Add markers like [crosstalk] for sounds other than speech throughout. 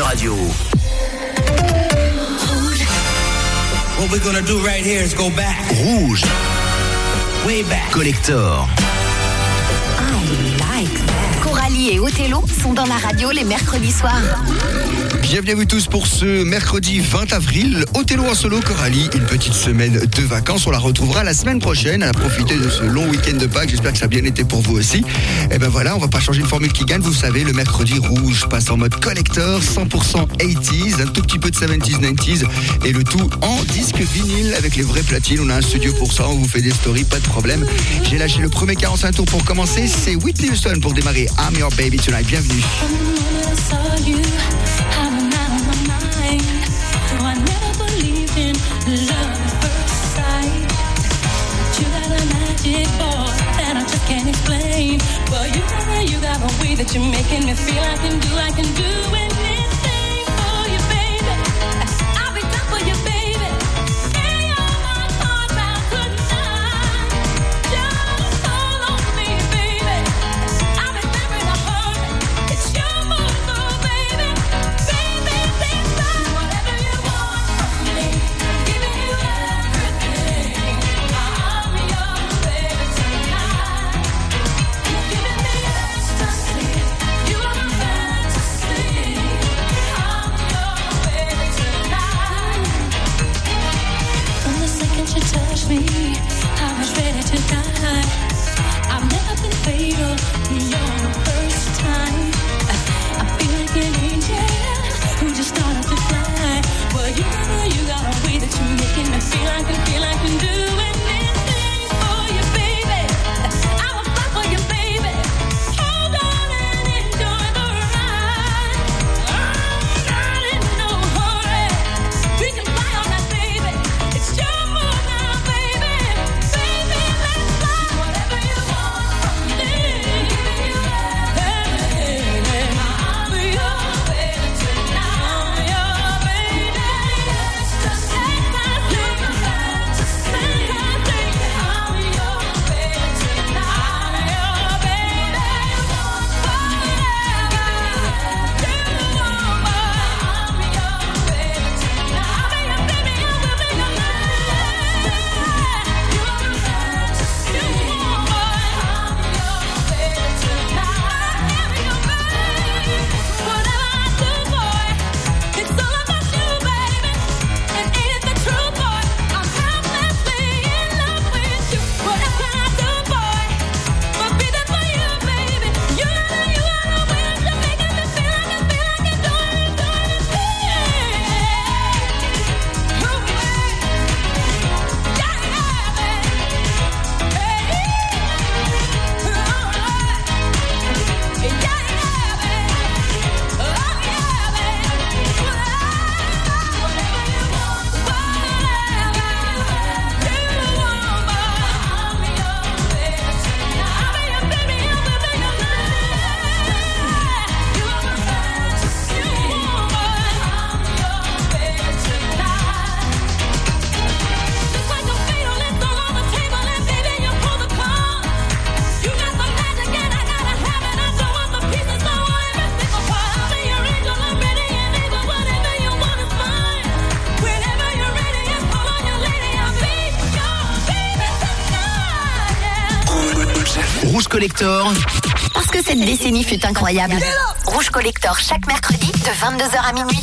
Fun Radio. What we're gonna do right here is go back. Rouge. Way back. Collector. Coralie et Othello sont dans la radio les mercredis soirs. Bienvenue à vous tous pour ce mercredi 20 avril. Othello en solo, Coralie, une petite semaine de vacances. On la retrouvera la semaine prochaine. À profiter de ce long week-end de Pâques. J'espère que ça a bien été pour vous aussi. Et ben voilà, on va pas changer une formule qui gagne. Vous savez, le mercredi rouge passe en mode collector, 100% 80s, un tout petit peu de 70s, 90s et le tout en disque vinyle avec les vraies platines. On a un studio pour ça. On vous fait des stories, pas de problème. J'ai lâché le premier 45 tours pour commencer. C'est Whitney Houston pour démarrer I'm Your Baby Tonight. Bienvenue. That I just can't explain. Well you're making me feel. I can do, I can do anything Parce que cette décennie fut incroyable. Rouge Collector chaque mercredi de 22h à minuit.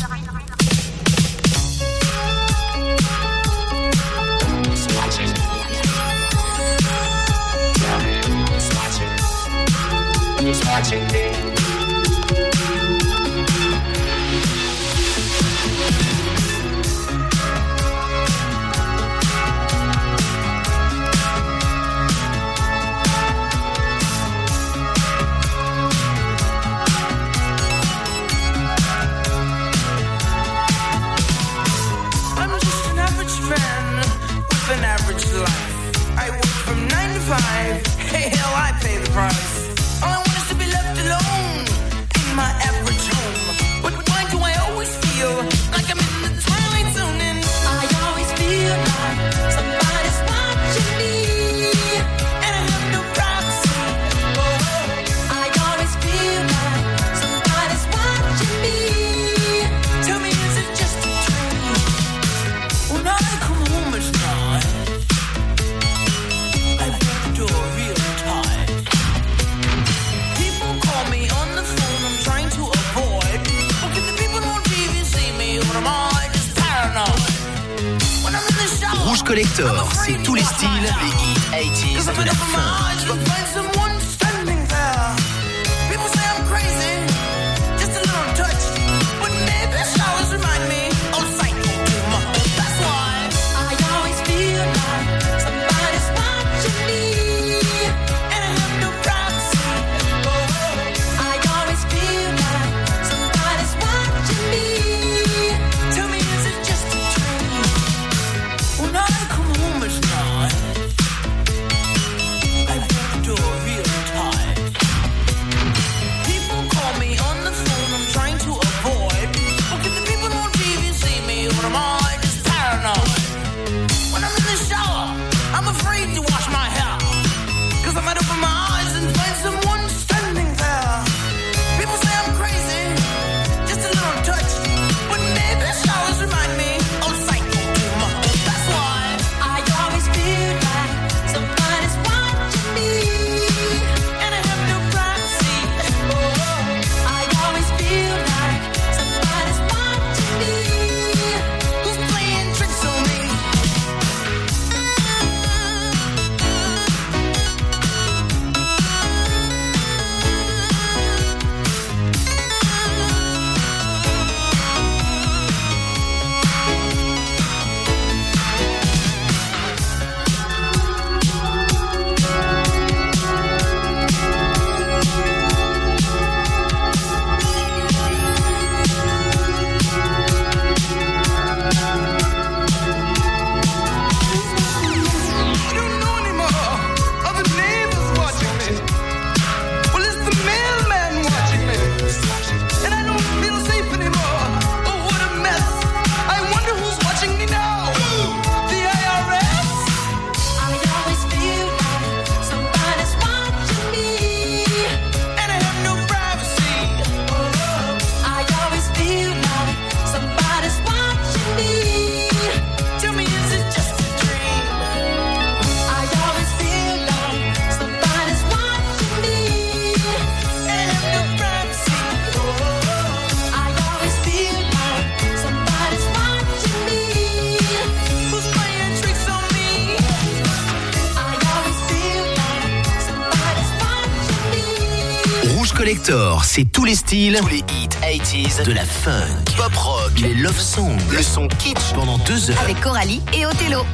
C'est tous les styles, tous les hits 80s, de la funk, pop rock, les love songs, le son kitsch pendant deux heures. Avec Coralie et Othello.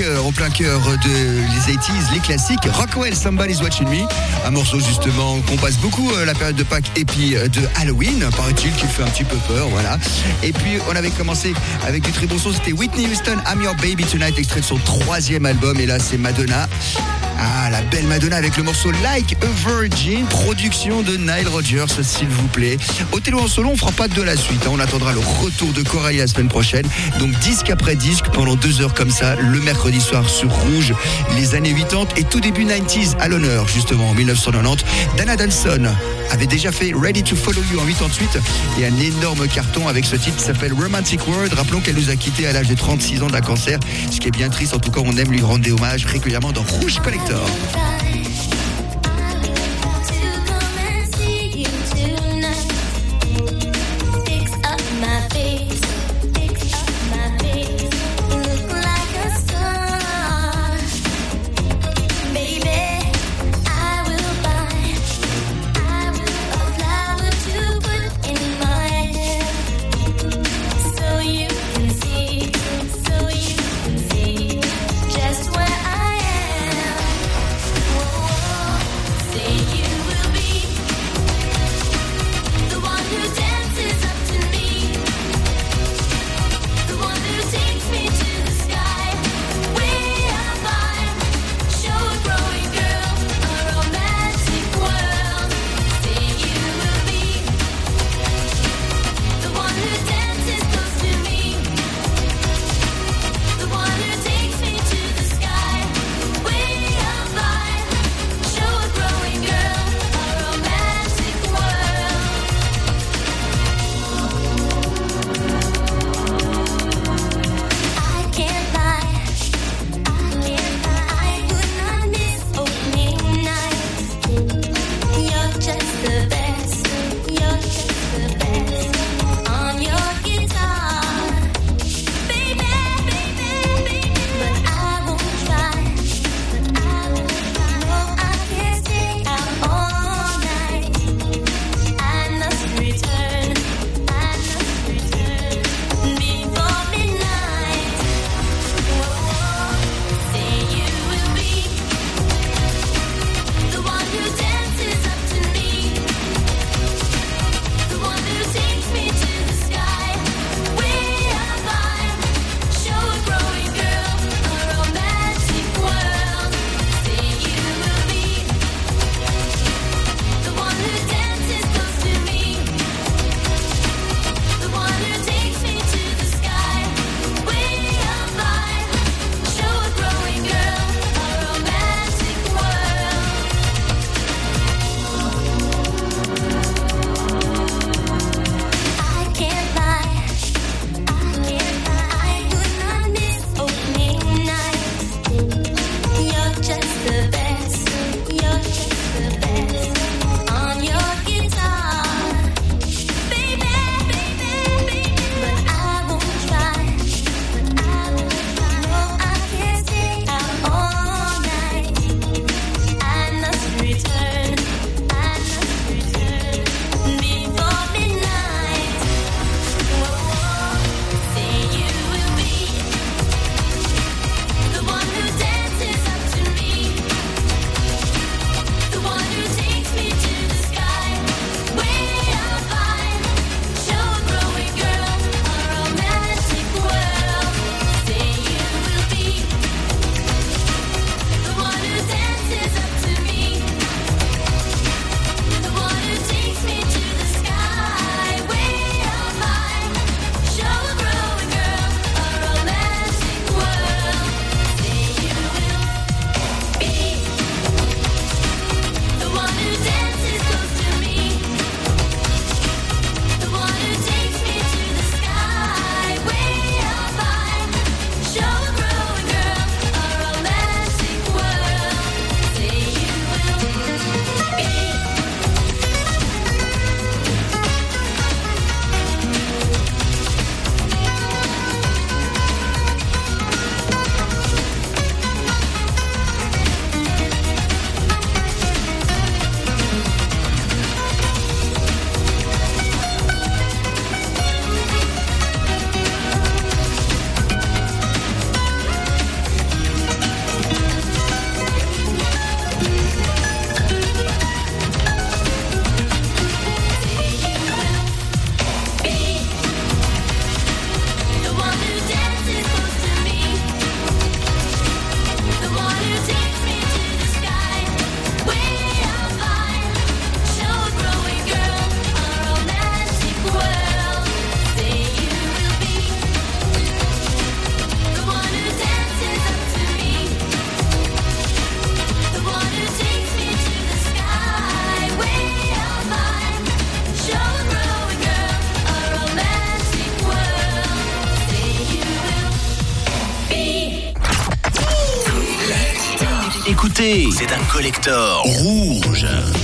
En plein cœur de les 80s, les classiques. Rockwell, Somebody's Watching Me. Un morceau justement qu'on passe beaucoup euh, la période de Pâques et puis euh, de Halloween, paraît-il, qui fait un petit peu peur, voilà. Et puis on avait commencé avec du très bon son, c'était Whitney Houston, I'm Your Baby Tonight, extrait de son troisième album. Et là, c'est Madonna. Ah, la belle Madonna avec le morceau Like a Virgin, production de Nile Rodgers, s'il vous plaît. Othello en solo, on fera pas de la suite. hein. On attendra le retour de Coralie la semaine prochaine. Donc disque après disque, pendant deux heures comme ça, le mercredi soir sur Rouge, les années 80 et tout début 90s à l'honneur, justement en 1990. Dana Danson avait déjà fait Ready to Follow You en 88 et un énorme carton avec ce titre qui s'appelle Romantic World. Rappelons qu'elle nous a quittés à l'âge de 36 ans d'un cancer, ce qui est bien triste. En tout cas, on aime lui rendre des hommages régulièrement dans Rouge Collector. Collector rouge.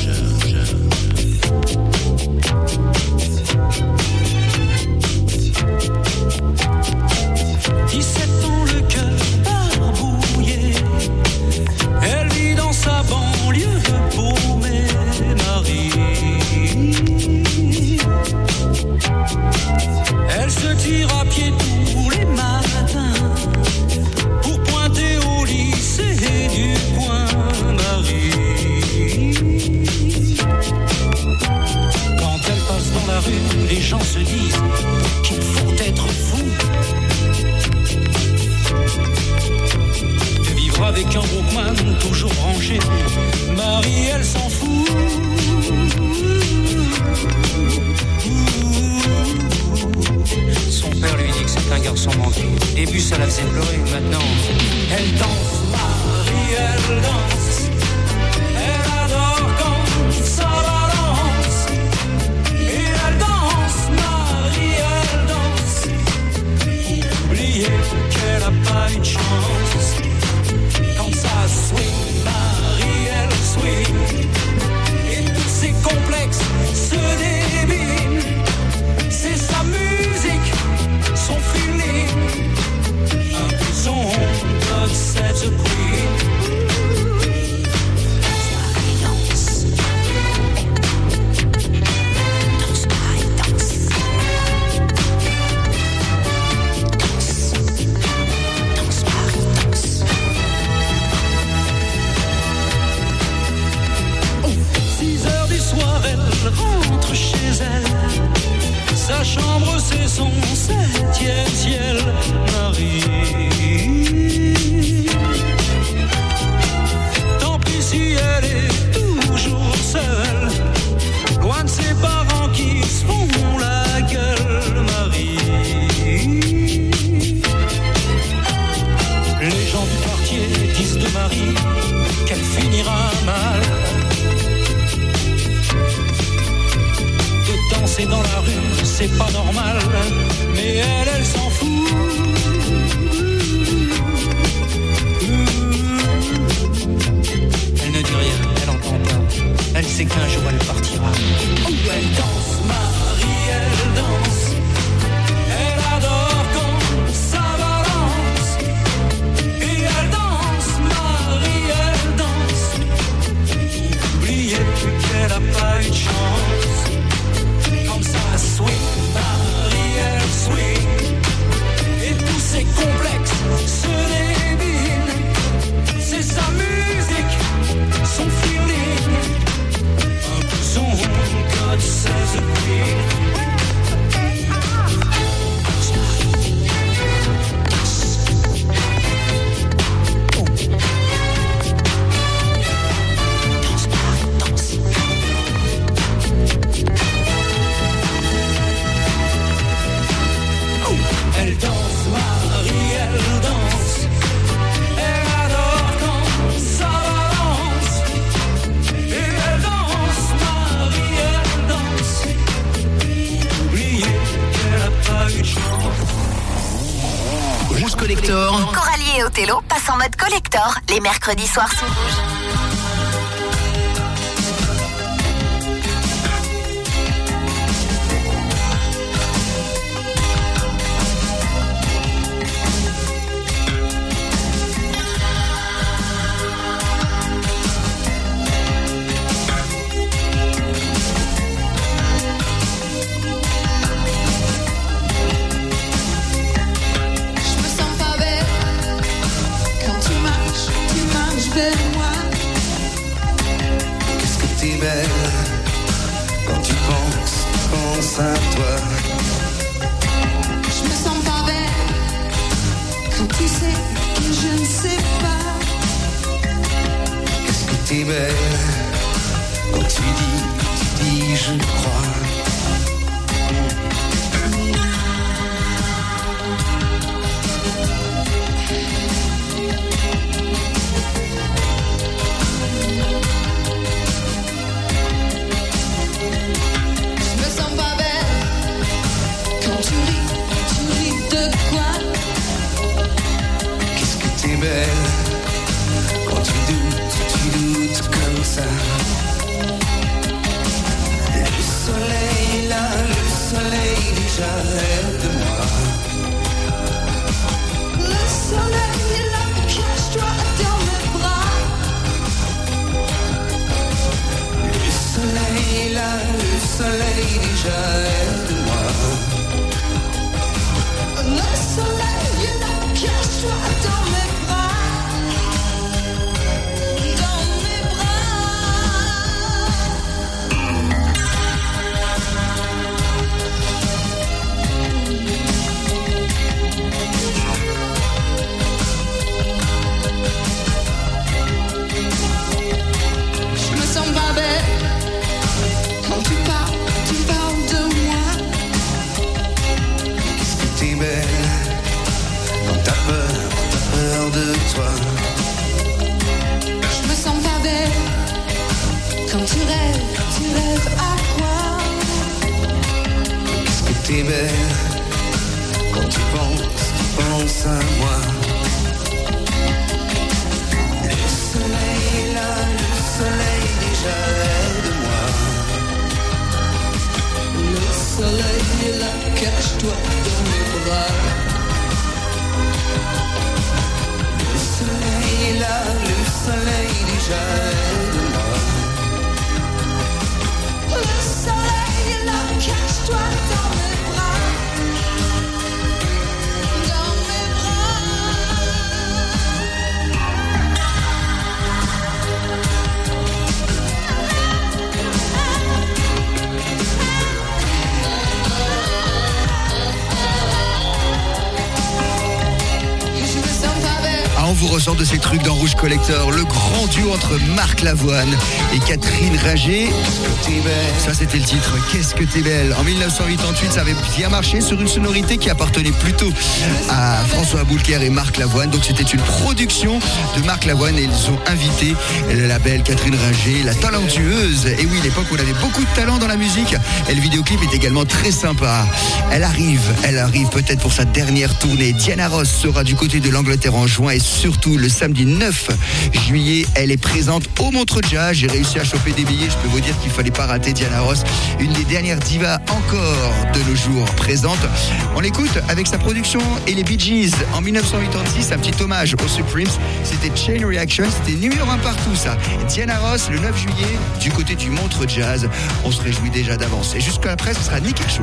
Mercredis soirs sous Belle. Ça, c'était le titre. Qu'est-ce que t'es belle. En 1988, ça avait bien marché sur une sonorité qui appartenait plutôt à François Aboulker et Marc Lavoine. Donc, c'était une production de Marc Lavoine et ils ont invité la belle Catherine Ringer, la talentueuse. Et oui, l'époque où on avait beaucoup de talent dans la musique. Et le vidéoclip est également très sympa. Elle arrive, elle arrive peut-être pour sa dernière tournée. Diana Ross sera du côté de l'Angleterre en juin et surtout le samedi 9 juillet, elle est présente au Montreux Jazz. J'ai réussi à choper des billets. Je peux vous dire qu'il fallait pas rater Diana Ross, une des dernières divas encore de nos jours présentes. On l'écoute avec sa production et les Bee Gees en 1986, un petit hommage aux Supremes. C'était Chain Reaction, c'était numéro un partout ça. Diana Ross le 9 juillet du côté du Montreux Jazz. On se réjouit déjà d'avance. Et jusqu'à après, ce sera Nick Kershaw.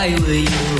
I will. you.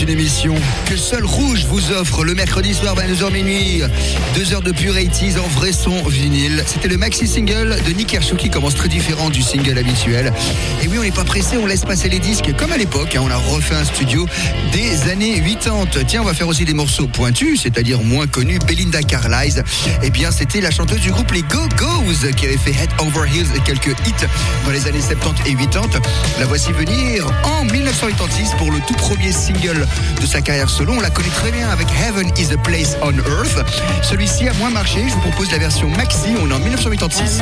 Une émission que seul Rouge vous offre le mercredi soir 22h minuit. Deux heures de pure 80s en vrai son vinyle. C'était le maxi single de Nick Kershaw qui commence très différent du single habituel. Et oui, on n'est pas pressé, on laisse passer les disques comme à l'époque. hein, on a refait un studio des années 80. Tiens, on va faire aussi des morceaux pointus, c'est-à-dire moins connus. Belinda Carlisle, eh bien, c'était la chanteuse du groupe Les Go-Go's qui avait fait Head Over Heels et quelques hits dans les années 70 et 80. La voici venir en 1986 pour le tout premier single de sa carrière solo. On la connaît très bien avec Heaven is a Place on Earth. Celui-ci a moins marché. Je vous propose la version maxi. On est en 1986.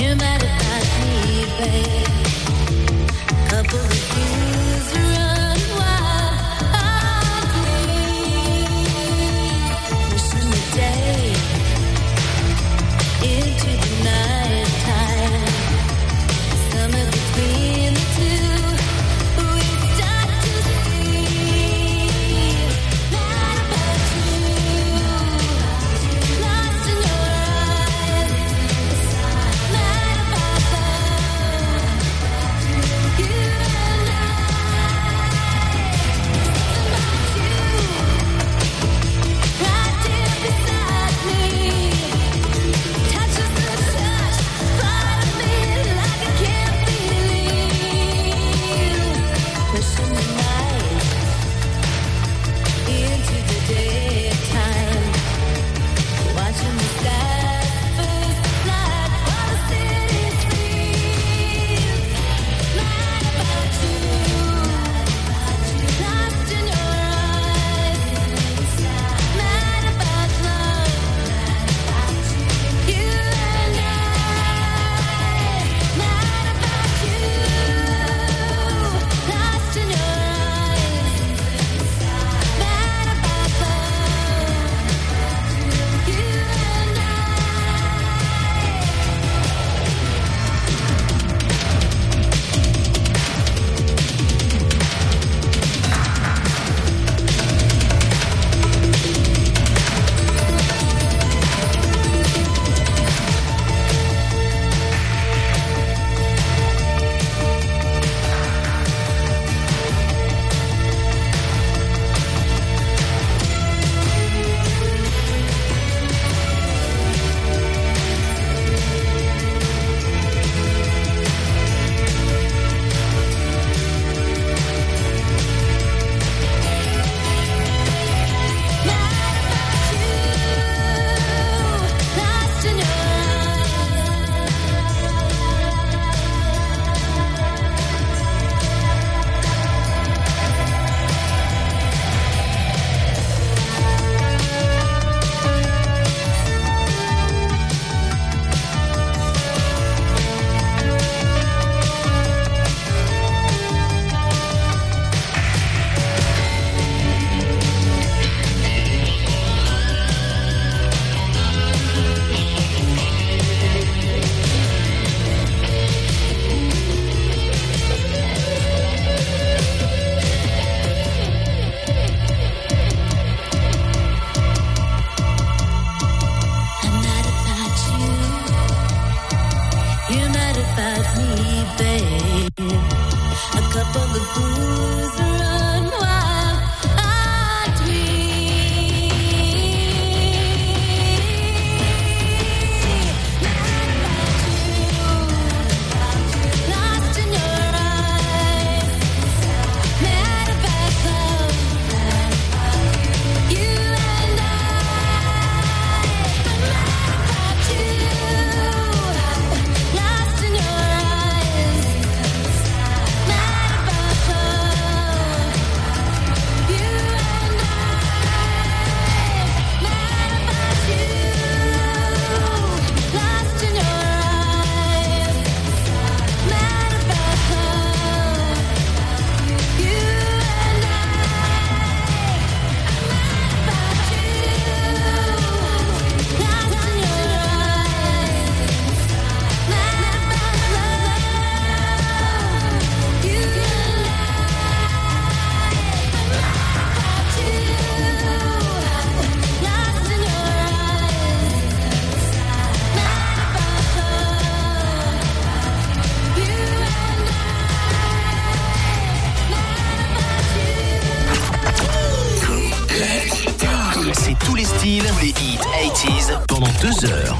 You might have passed me, babe. Couple of years Style, les hits 80s pendant deux heures.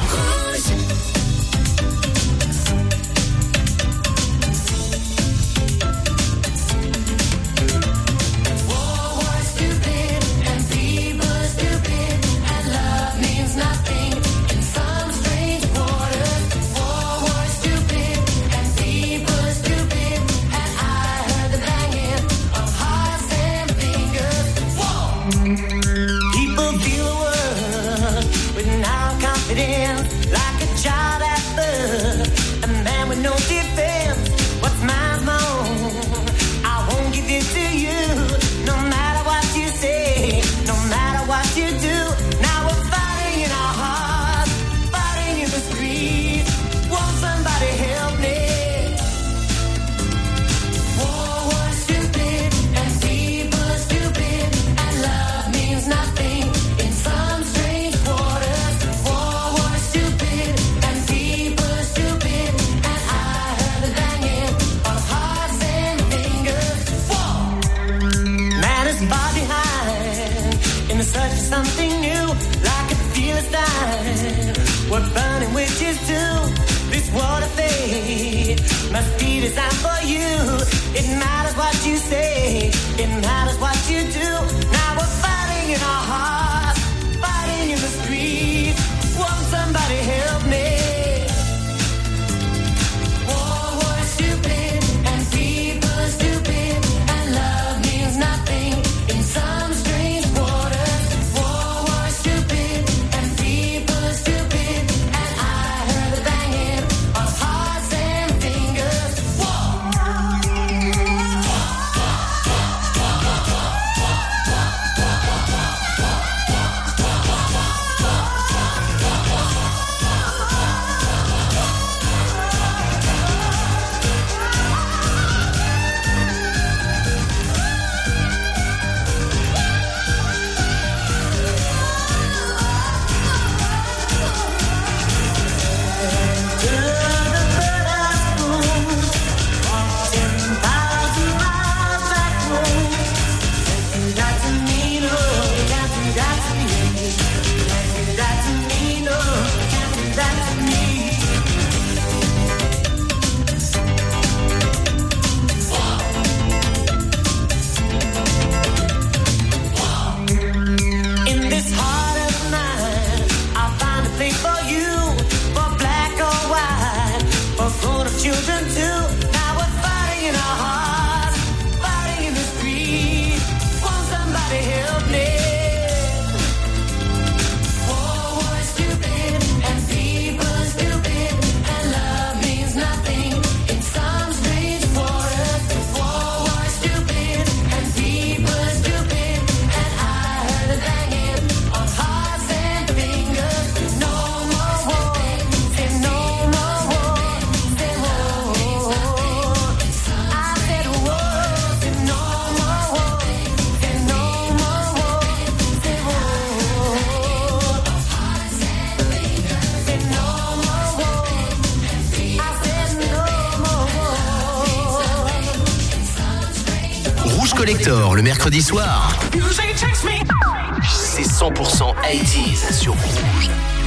C'est 100% 80 sur Rouge.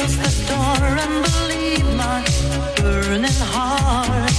Close the door and believe my burning heart.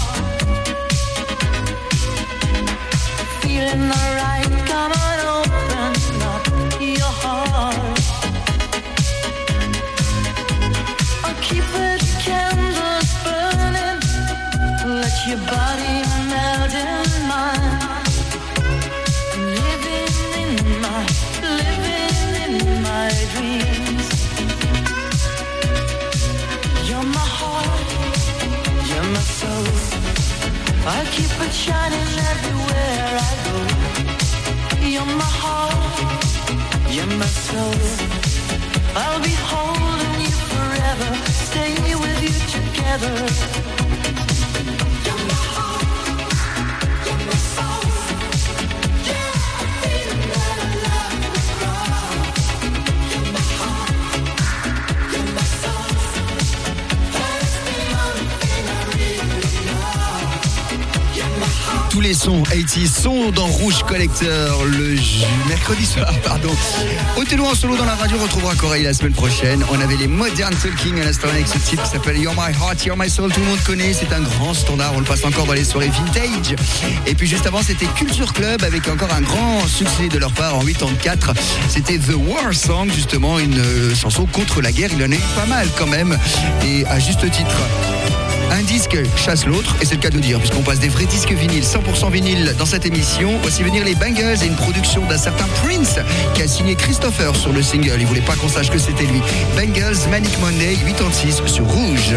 80 sont dans Rouge Collector le mercredi soir. [laughs] Pardon. Othello en solo dans la radio retrouvera Corail la semaine prochaine. On avait les Modern Talking à l'instant avec ce titre qui s'appelle You're My Heart, You're My Soul. Tout le monde connaît, c'est un grand standard. On le passe encore dans les soirées vintage. Et puis juste avant, c'était Culture Club avec encore un grand succès de leur part en 84. C'était The War Song, justement, une euh, chanson contre la guerre. Il en a eu pas mal quand même. Et à juste titre. Un disque chasse l'autre, et c'est le cas de dire, puisqu'on passe des vrais disques vinyles, 100% vinyle dans cette émission. Voici venir les Bangles et une production d'un certain Prince qui a signé Christopher sur le single. Il voulait pas qu'on sache que c'était lui. Bangles, Manic Monday, 86 sur Rouge.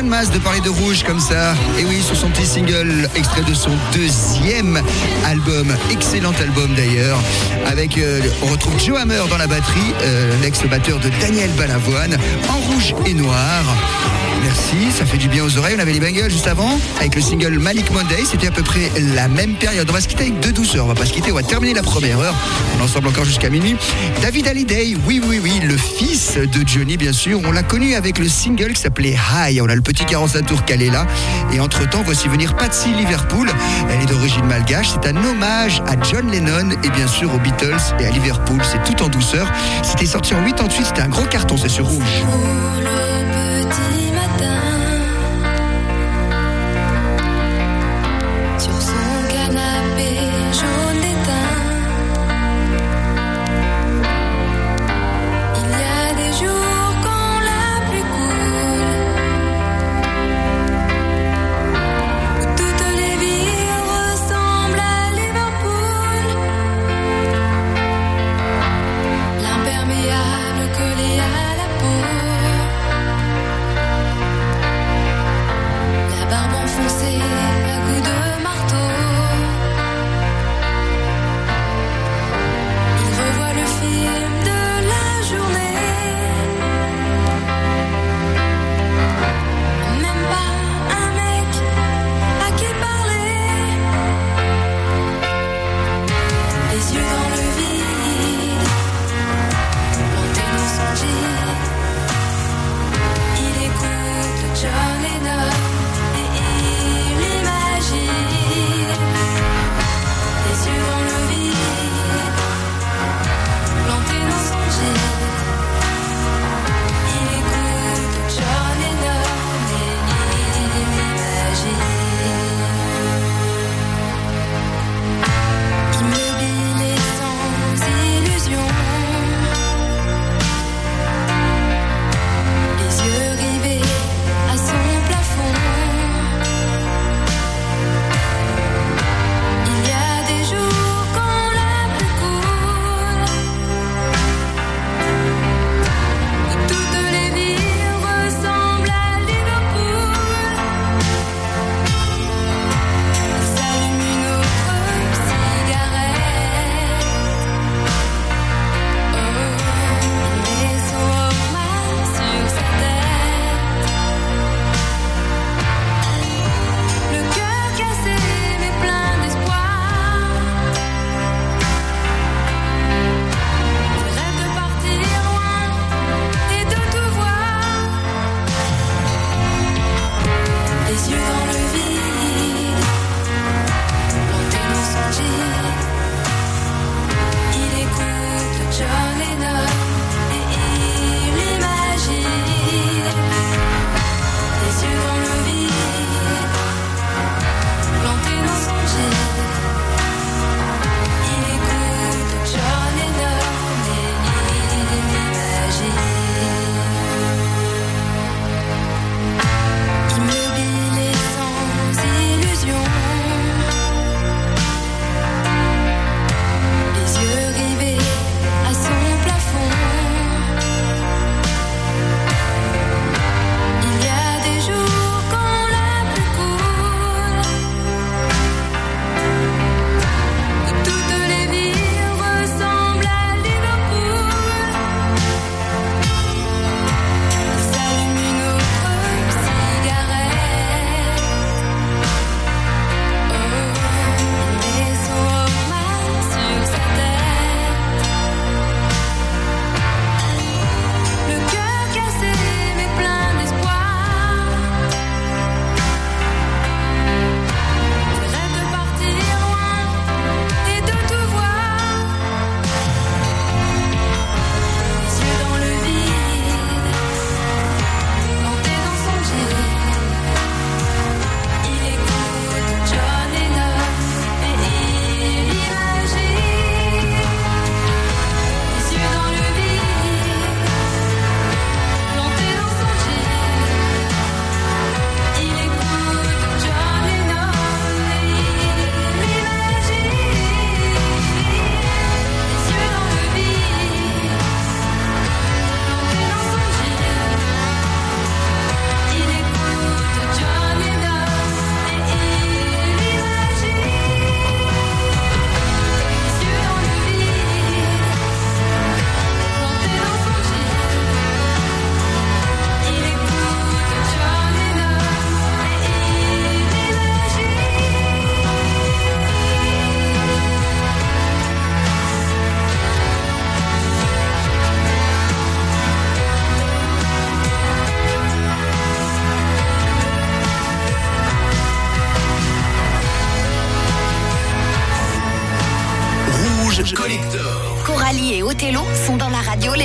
John Mas de parler de rouge comme ça. Et oui, sur son petit single, extrait de son deuxième album, excellent album d'ailleurs. Avec, euh, on retrouve Joe Hammer dans la batterie, euh, l'ex-batteur de Daniel Balavoine, en rouge et noir. Merci, ça fait du bien aux oreilles. On avait les Bengals juste avant avec le single Malik Monday. C'était à peu près la même période. On va se quitter avec deux douceurs. On va pas se quitter. On va terminer la première heure. On ensemble encore jusqu'à minuit. David Hallyday, oui, oui, oui, le fils de Johnny, bien sûr. On l'a connu avec le single qui s'appelait High. On a le petit carrosse à tour qu'elle est là. Et entre-temps, voici venir Patsy Liverpool. Elle est d'origine malgache. C'est un hommage à John Lennon et bien sûr aux Beatles et à Liverpool. C'est tout en douceur. C'était sorti en 88, c'était un gros carton, c'est sur rouge.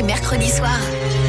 mercredi soir.